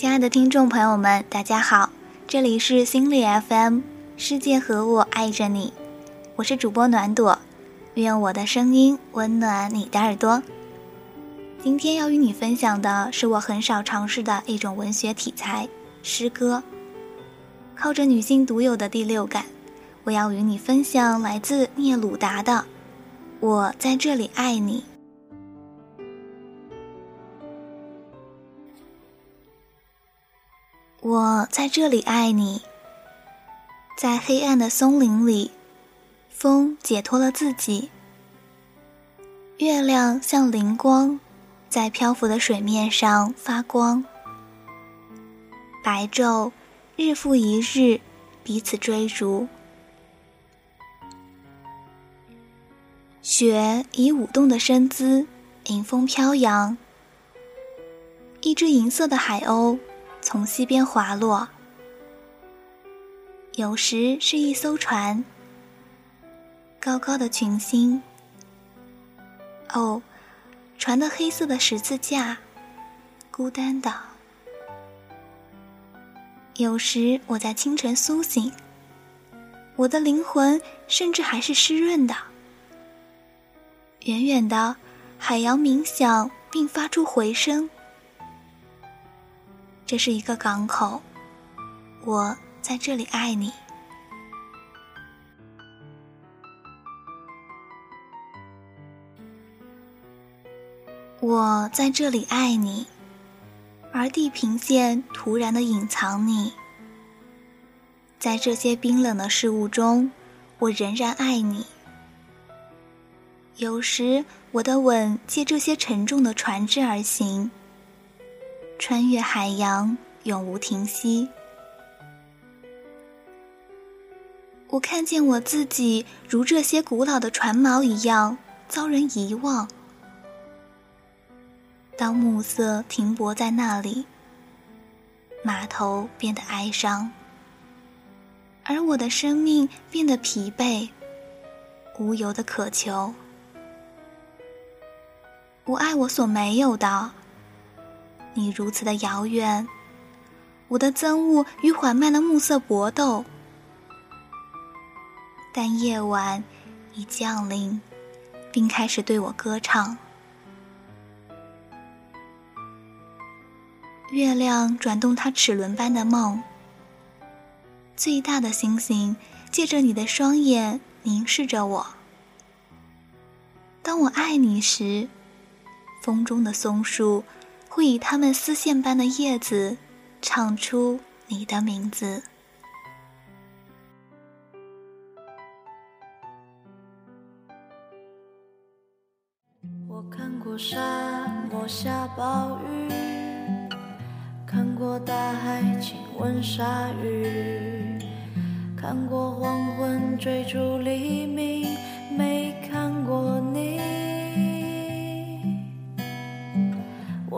亲爱的听众朋友们，大家好，这里是心理 FM，世界和我爱着你，我是主播暖朵，愿我的声音温暖你的耳朵。今天要与你分享的是我很少尝试的一种文学题材——诗歌。靠着女性独有的第六感，我要与你分享来自聂鲁达的《我在这里爱你》。我在这里爱你，在黑暗的松林里，风解脱了自己。月亮像灵光，在漂浮的水面上发光。白昼，日复一日，彼此追逐。雪以舞动的身姿迎风飘扬。一只银色的海鸥。从西边滑落，有时是一艘船，高高的群星。哦，船的黑色的十字架，孤单的。有时我在清晨苏醒，我的灵魂甚至还是湿润的。远远的，海洋鸣响并发出回声。这是一个港口，我在这里爱你。我在这里爱你，而地平线突然的隐藏你。在这些冰冷的事物中，我仍然爱你。有时，我的吻借这些沉重的船只而行。穿越海洋，永无停息。我看见我自己如这些古老的船锚一样遭人遗忘。当暮色停泊在那里，码头变得哀伤，而我的生命变得疲惫，无由的渴求。我爱我所没有的。你如此的遥远，我的憎恶与缓慢的暮色搏斗，但夜晚已降临，并开始对我歌唱。月亮转动它齿轮般的梦，最大的星星借着你的双眼凝视着我。当我爱你时，风中的松树。会以它们丝线般的叶子，唱出你的名字。我看过沙漠下暴雨，看过大海亲吻鲨鱼，看过黄昏追逐黎明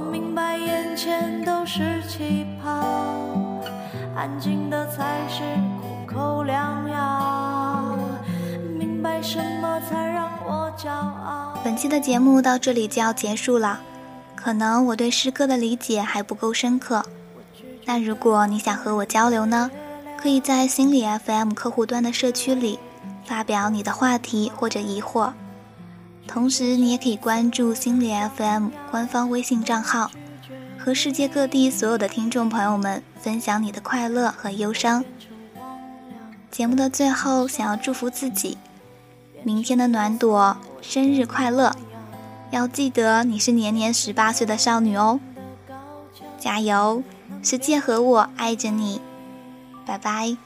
明白眼前都是气泡，安静的才是苦口良药。明白什么才让我骄傲。本期的节目到这里就要结束了，可能我对诗歌的理解还不够深刻。那如果你想和我交流呢，可以在心理 FM 客户端的社区里发表你的话题或者疑惑。同时，你也可以关注心理 FM 官方微信账号，和世界各地所有的听众朋友们分享你的快乐和忧伤。节目的最后，想要祝福自己，明天的暖朵生日快乐！要记得你是年年十八岁的少女哦，加油！世界和我爱着你，拜拜。